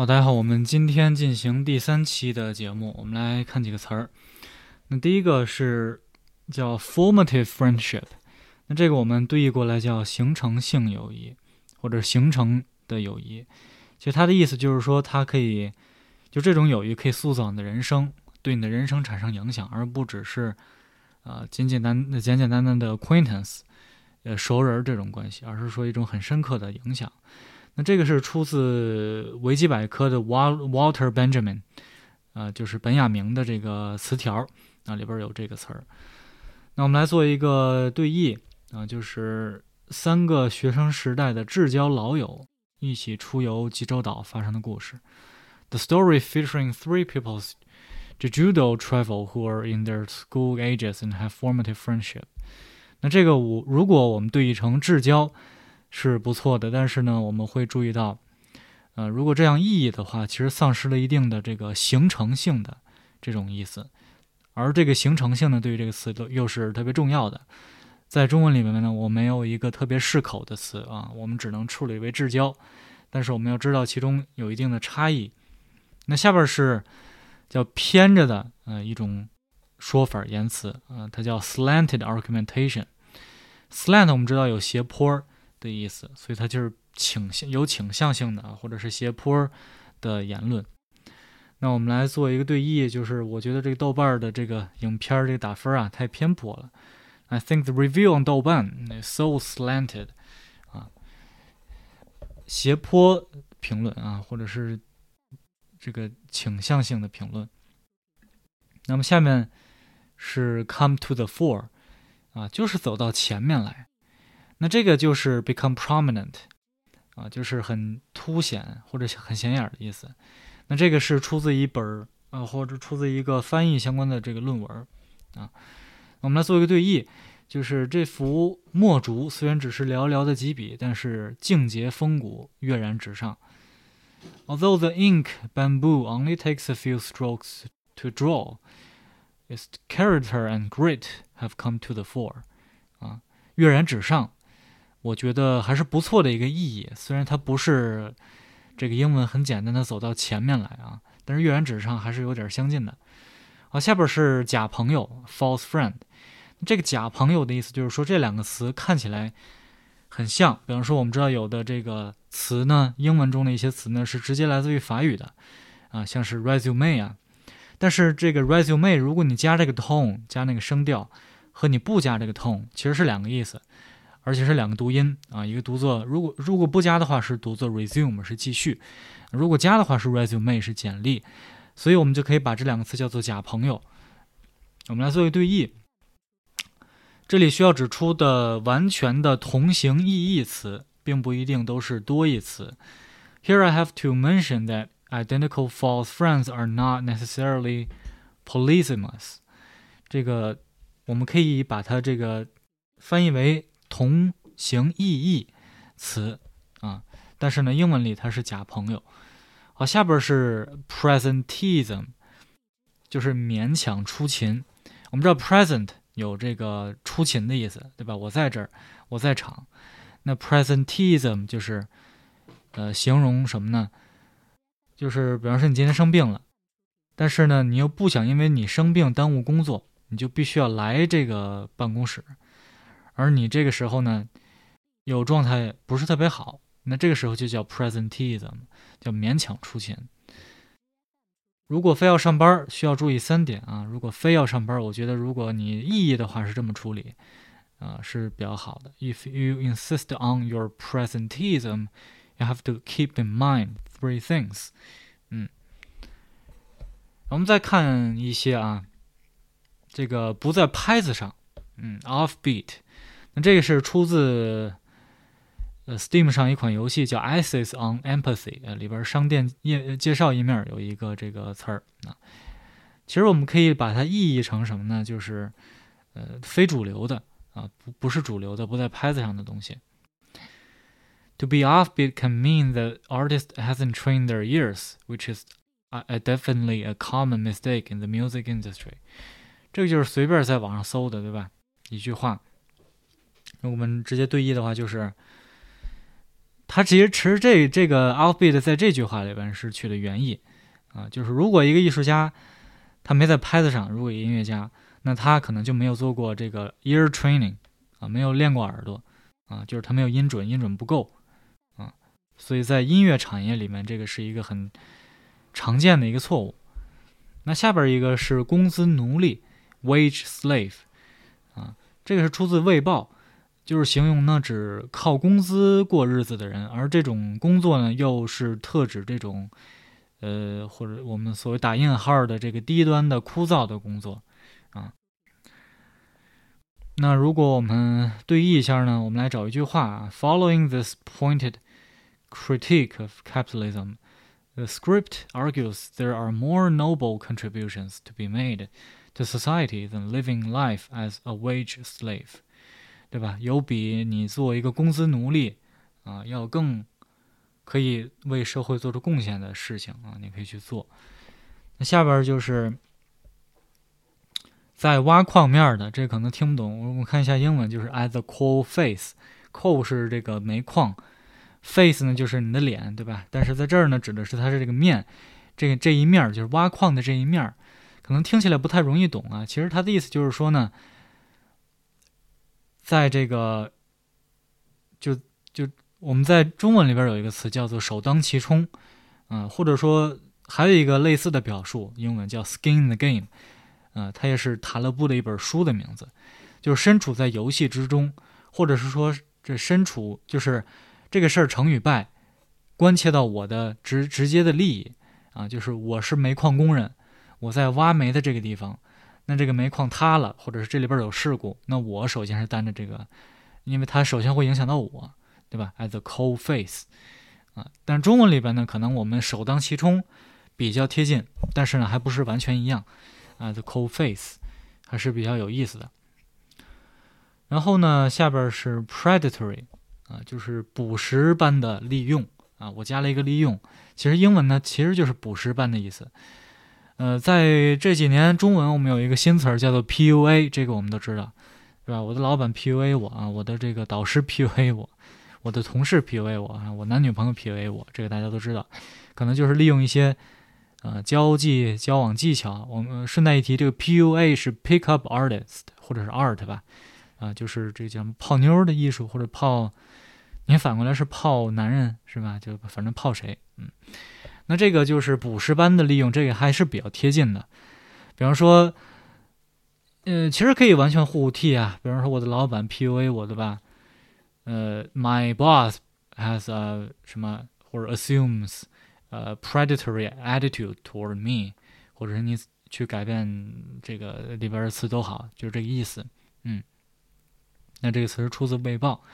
好，大家好，我们今天进行第三期的节目，我们来看几个词儿。那第一个是叫 formative friendship，那这个我们对译过来叫形成性友谊或者形成的友谊。其实它的意思就是说，它可以就这种友谊可以塑造你的人生，对你的人生产生影响，而不只是呃简简单简简单单的 acquaintance，呃熟人这种关系，而是说一种很深刻的影响。那这个是出自维基百科的 Walter Benjamin，呃，就是本雅明的这个词条，那里边有这个词儿。那我们来做一个对译啊，就是三个学生时代的至交老友一起出游济州岛发生的故事。The story featuring three people's Jeju-do travel who are in their school ages and have formative friendship。那这个我如果我们对译成至交。是不错的，但是呢，我们会注意到，呃，如果这样意译的话，其实丧失了一定的这个形成性的这种意思，而这个形成性呢，对于这个词都又是特别重要的。在中文里面呢，我没有一个特别适口的词啊，我们只能处理为至交，但是我们要知道其中有一定的差异。那下边是叫偏着的呃一种说法言辞啊，它叫 slanted argumentation。slant 我们知道有斜坡。的意思，所以它就是倾向有倾向性的啊，或者是斜坡的言论。那我们来做一个对译，就是我觉得这个豆瓣的这个影片这个打分啊太偏颇了。I think the review on 豆瓣 is so slanted 啊，斜坡评论啊，或者是这个倾向性的评论。那么下面是 come to the fore 啊，就是走到前面来。那这个就是 become prominent，啊，就是很凸显或者很显眼的意思。那这个是出自一本儿啊，或者出自一个翻译相关的这个论文啊。我们来做一个对译，就是这幅墨竹虽然只是寥寥的几笔，但是境界风骨，跃然纸上。Although the ink bamboo only takes a few strokes to draw, its character and grit have come to the fore，啊，跃然纸上。我觉得还是不错的一个意义，虽然它不是这个英文很简单的走到前面来啊，但是阅然纸上还是有点相近的。好，下边是假朋友 （false friend）。这个假朋友的意思就是说这两个词看起来很像，比方说我们知道有的这个词呢，英文中的一些词呢是直接来自于法语的啊，像是 resume 啊，但是这个 resume 如果你加这个 tone 加那个声调，和你不加这个 tone 其实是两个意思。而且是两个读音啊，一个读作如果如果不加的话是读作 resume 是继续，如果加的话是 resume 是简历，所以我们就可以把这两个词叫做假朋友。我们来做一个对译，这里需要指出的完全的同形异义词，并不一定都是多义词。Here I have to mention that identical false friends are not necessarily polysemous。这个我们可以把它这个翻译为。同形异义词啊，但是呢，英文里它是假朋友。好，下边是 presentism，就是勉强出勤。我们知道 present 有这个出勤的意思，对吧？我在这儿，我在场。那 presentism 就是呃，形容什么呢？就是比方说你今天生病了，但是呢，你又不想因为你生病耽误工作，你就必须要来这个办公室。而你这个时候呢，有状态不是特别好，那这个时候就叫 presentism，叫勉强出勤。如果非要上班，需要注意三点啊。如果非要上班，我觉得如果你意义的话是这么处理，啊是比较好的。If you insist on your presentism, you have to keep in mind three things。嗯，我们再看一些啊，这个不在拍子上，嗯，offbeat。那这个是出自呃 Steam 上一款游戏叫《ISIS on Empathy》呃里边商店页介绍页面有一个这个词儿啊，其实我们可以把它意译成什么呢？就是呃非主流的啊，不不是主流的，不在拍子上的东西。To be offbeat can mean the artist hasn't trained their ears, which is a definitely a common mistake in the music industry。这个就是随便在网上搜的，对吧？一句话。那我们直接对译的话就是，它其实其实这这个 offbeat 在这句话里边是取的原意啊，就是如果一个艺术家他没在拍子上，如果一个音乐家，那他可能就没有做过这个 ear training 啊，没有练过耳朵啊，就是他没有音准，音准不够啊，所以在音乐产业里面，这个是一个很常见的一个错误。那下边一个是工资奴隶 wage slave 啊，这个是出自《卫报》。就是形容呢，指靠工资过日子的人，而这种工作呢，又是特指这种，呃，或者我们所谓打印号的这个低端的枯燥的工作，啊。那如果我们对译一下呢，我们来找一句话啊：Following this pointed critique of capitalism, the script argues there are more noble contributions to be made to society than living life as a wage slave. 对吧？有比你做一个工资奴隶啊，要更可以为社会做出贡献的事情啊，你可以去做。那下边就是在挖矿面的，这可能听不懂，我我看一下英文，就是 at the coal face，coal 是这个煤矿，face 呢就是你的脸，对吧？但是在这儿呢，指的是它是这个面，这个这一面就是挖矿的这一面，可能听起来不太容易懂啊。其实它的意思就是说呢。在这个，就就我们在中文里边有一个词叫做“首当其冲”，嗯，或者说还有一个类似的表述，英文叫 “skin in the game”，嗯，它也是塔勒布的一本书的名字，就是身处在游戏之中，或者是说这身处就是这个事儿成与败，关切到我的直直接的利益啊，就是我是煤矿工人，我在挖煤的这个地方。那这个煤矿塌了，或者是这里边有事故，那我首先是担着这个，因为它首先会影响到我，对吧？As a cold face，啊，但中文里边呢，可能我们首当其冲比较贴近，但是呢，还不是完全一样。As a cold face，还是比较有意思的。然后呢，下边是 predatory，啊，就是捕食般的利用啊，我加了一个利用，其实英文呢其实就是捕食般的意思。呃，在这几年，中文我们有一个新词儿叫做 PUA，这个我们都知道，是吧？我的老板 PUA 我啊，我的这个导师 PUA 我，我的同事 PUA 我啊，我男女朋友 PUA 我，这个大家都知道，可能就是利用一些呃交际交往技巧。我们顺带一提，这个 PUA 是 Pick Up Artist 或者是 Art 吧，啊，就是这叫泡妞的艺术或者泡，你反过来是泡男人是吧？就反正泡谁，嗯。那这个就是捕食般的利用，这个还是比较贴近的。比方说，呃，其实可以完全互替啊。比方说，我的老板 PUA 我，对吧？呃，My boss has a 什么或者 assumes a predatory attitude toward me，或者是你去改变这个里边的词都好，就是这个意思。嗯，那这个词是出自《被报》。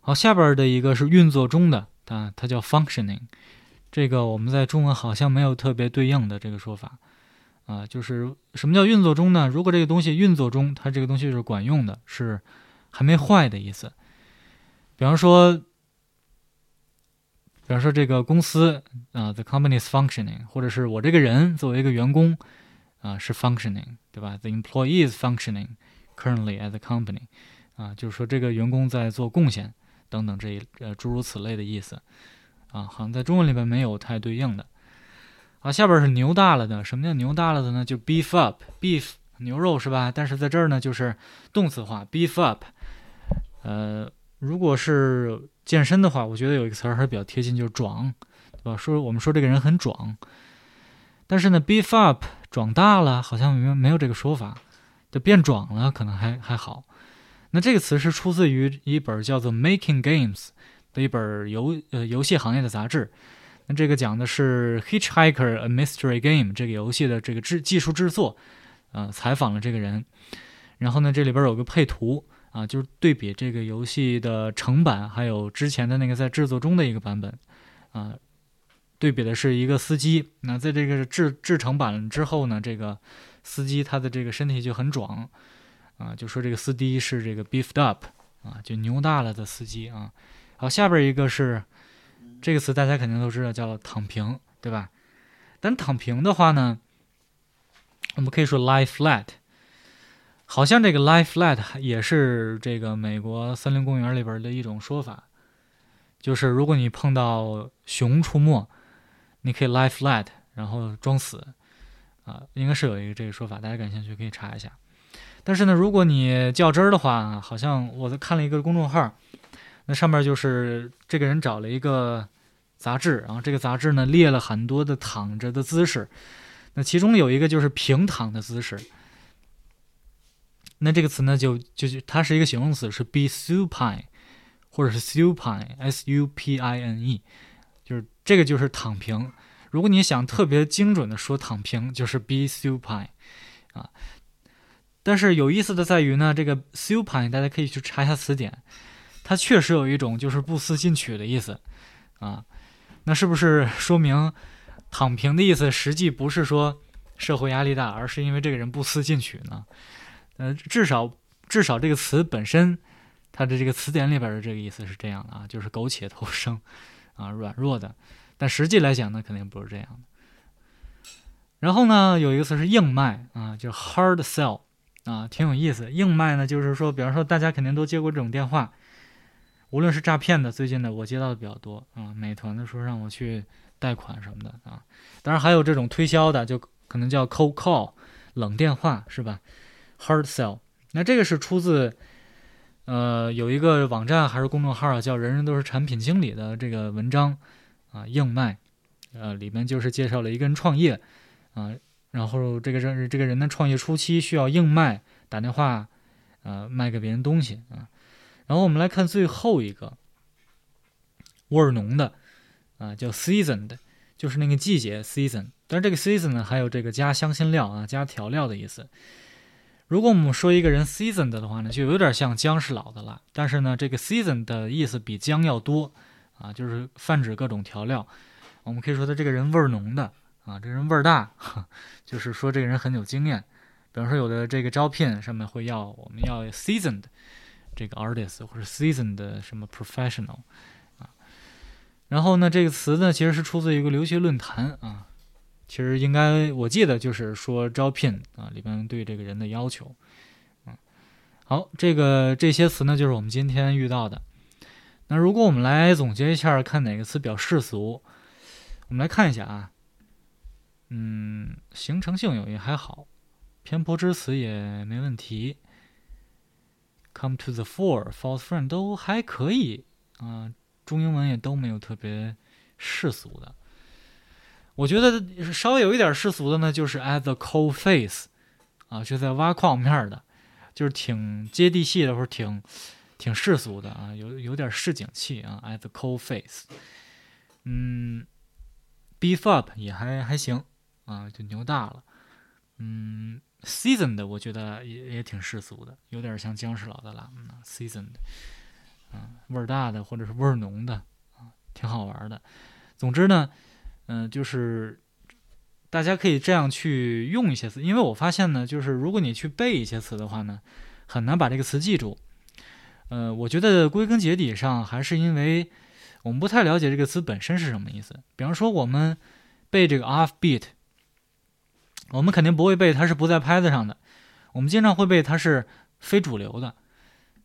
好，下边的一个是运作中的啊，它叫 functioning。这个我们在中文好像没有特别对应的这个说法，啊，就是什么叫运作中呢？如果这个东西运作中，它这个东西是管用的，是还没坏的意思。比方说，比方说这个公司啊，the company is functioning，或者是我这个人作为一个员工啊是 functioning，对吧？the employee is functioning currently at the company，啊，就是说这个员工在做贡献等等这一呃诸如此类的意思。啊，好像在中文里边没有太对应的。啊，下边是牛大了的。什么叫牛大了的呢？就 beef up，beef 牛肉是吧？但是在这儿呢，就是动词化 beef up。呃，如果是健身的话，我觉得有一个词儿还是比较贴近，就是壮，对吧？说我们说这个人很壮。但是呢，beef up 壮大了，好像没有没有这个说法，就变壮了，可能还还好。那这个词是出自于一本叫做《Making Games》。的一本游呃游戏行业的杂志，那这个讲的是《Hitchhiker: A Mystery Game》这个游戏的这个制技术制作，啊，采访了这个人，然后呢，这里边有个配图啊，就是对比这个游戏的成版，还有之前的那个在制作中的一个版本，啊，对比的是一个司机，那在这个制制成版之后呢，这个司机他的这个身体就很壮，啊，就说这个司机是这个 beefed up，啊，就牛大了的司机啊。好，下边一个是这个词，大家肯定都知道，叫“躺平”，对吧？但躺平的话呢，我们可以说 “lie flat”。好像这个 “lie flat” 也是这个美国森林公园里边的一种说法，就是如果你碰到熊出没，你可以 lie flat，然后装死，啊，应该是有一个这个说法，大家感兴趣可以查一下。但是呢，如果你较真儿的话，好像我看了一个公众号，那上面就是这个人找了一个杂志，然后这个杂志呢列了很多的躺着的姿势，那其中有一个就是平躺的姿势。那这个词呢，就就是它是一个形容词，是 be supine，或者是 supine，s u p i n e，就是这个就是躺平。如果你想特别精准的说躺平，就是 be supine，啊。但是有意思的在于呢，这个 supine 大家可以去查一下词典，它确实有一种就是不思进取的意思，啊，那是不是说明躺平的意思实际不是说社会压力大，而是因为这个人不思进取呢？呃，至少至少这个词本身，它的这个词典里边的这个意思是这样的啊，就是苟且偷生，啊，软弱的。但实际来讲呢，肯定不是这样的。然后呢，有一个词是硬卖啊，就 hard sell 啊，挺有意思。硬卖呢，就是说，比方说大家肯定都接过这种电话，无论是诈骗的，最近的我接到的比较多啊，美团的说让我去贷款什么的啊，当然还有这种推销的，就可能叫 cold call 冷电话是吧？Hard sell，那这个是出自，呃，有一个网站还是公众号啊，叫“人人都是产品经理”的这个文章，啊，硬卖，呃，里面就是介绍了一个人创业，啊，然后这个人这个人的创业初期需要硬卖，打电话，呃，卖给别人东西啊，然后我们来看最后一个，味儿浓的，啊，叫 seasoned，就是那个季节 season，但是这个 season 呢，还有这个加香辛料啊，加调料的意思。如果我们说一个人 seasoned 的话呢，就有点像姜是老的辣。但是呢，这个 season 的意思比姜要多啊，就是泛指各种调料。我们可以说他这个人味儿浓的啊，这人味儿大，就是说这个人很有经验。比方说有的这个招聘上面会要我们要 seasoned 这个 artist 或者 seasoned 什么 professional 啊。然后呢，这个词呢其实是出自一个留学论坛啊。其实应该，我记得就是说招聘啊，里边对这个人的要求，嗯，好，这个这些词呢，就是我们今天遇到的。那如果我们来总结一下，看哪个词比较世俗，我们来看一下啊，嗯，形成性有也还好，偏颇之词也没问题，come to the fore，false friend 都还可以啊，中英文也都没有特别世俗的。我觉得稍微有一点世俗的呢，就是 at the coal face，啊，就在挖矿面的，就是挺接地气的，或者挺挺世俗的啊，有有点市井气啊。at the coal face，嗯，beef up 也还还行啊，就牛大了。嗯，seasoned 我觉得也也挺世俗的，有点像姜是老的辣。嗯，seasoned，嗯，味儿大的或者是味儿浓的啊，挺好玩的。总之呢。嗯，就是大家可以这样去用一些词，因为我发现呢，就是如果你去背一些词的话呢，很难把这个词记住。呃，我觉得归根结底上还是因为我们不太了解这个词本身是什么意思。比方说，我们背这个 off beat，我们肯定不会背它是不在拍子上的，我们经常会背它是非主流的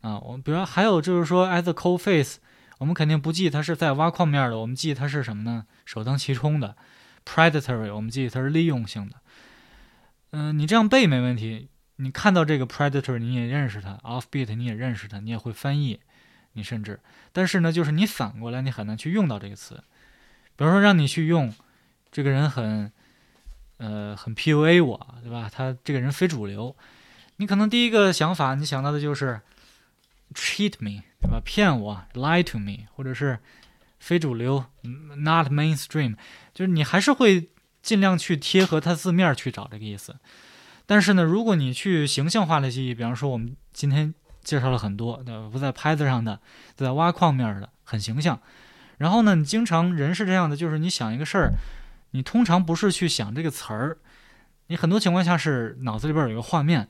啊。我比如还有就是说，as a cold face。我们肯定不记它是在挖矿面的，我们记它是什么呢？首当其冲的，predatory，我们记它是利用性的。嗯，你这样背没问题。你看到这个 predator，你也认识它；offbeat，你也认识它，你也会翻译。你甚至，但是呢，就是你反过来，你很难去用到这个词。比如说，让你去用，这个人很，呃，很 PUA 我，对吧？他这个人非主流，你可能第一个想法，你想到的就是 cheat me。对吧？骗我，lie to me，或者是非主流，not mainstream，就是你还是会尽量去贴合他字面去找这个意思。但是呢，如果你去形象化的记忆，比方说我们今天介绍了很多，对吧？不在拍子上的，在挖矿面的，很形象。然后呢，你经常人是这样的，就是你想一个事儿，你通常不是去想这个词儿，你很多情况下是脑子里边有一个画面。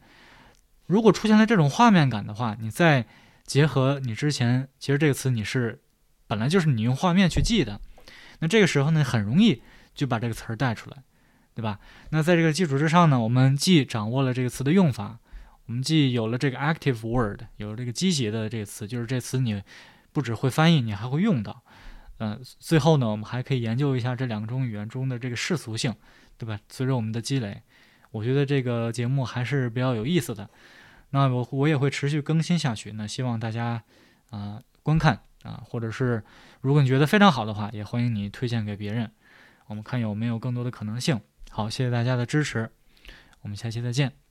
如果出现了这种画面感的话，你再结合你之前，其实这个词你是本来就是你用画面去记的，那这个时候呢，很容易就把这个词儿带出来，对吧？那在这个基础之上呢，我们既掌握了这个词的用法，我们既有了这个 active word，有了这个积极的这个词，就是这词你不只会翻译，你还会用到。呃，最后呢，我们还可以研究一下这两种语言中的这个世俗性，对吧？随着我们的积累，我觉得这个节目还是比较有意思的。那我我也会持续更新下去。那希望大家啊观看啊，或者是如果你觉得非常好的话，也欢迎你推荐给别人。我们看有没有更多的可能性。好，谢谢大家的支持，我们下期再见。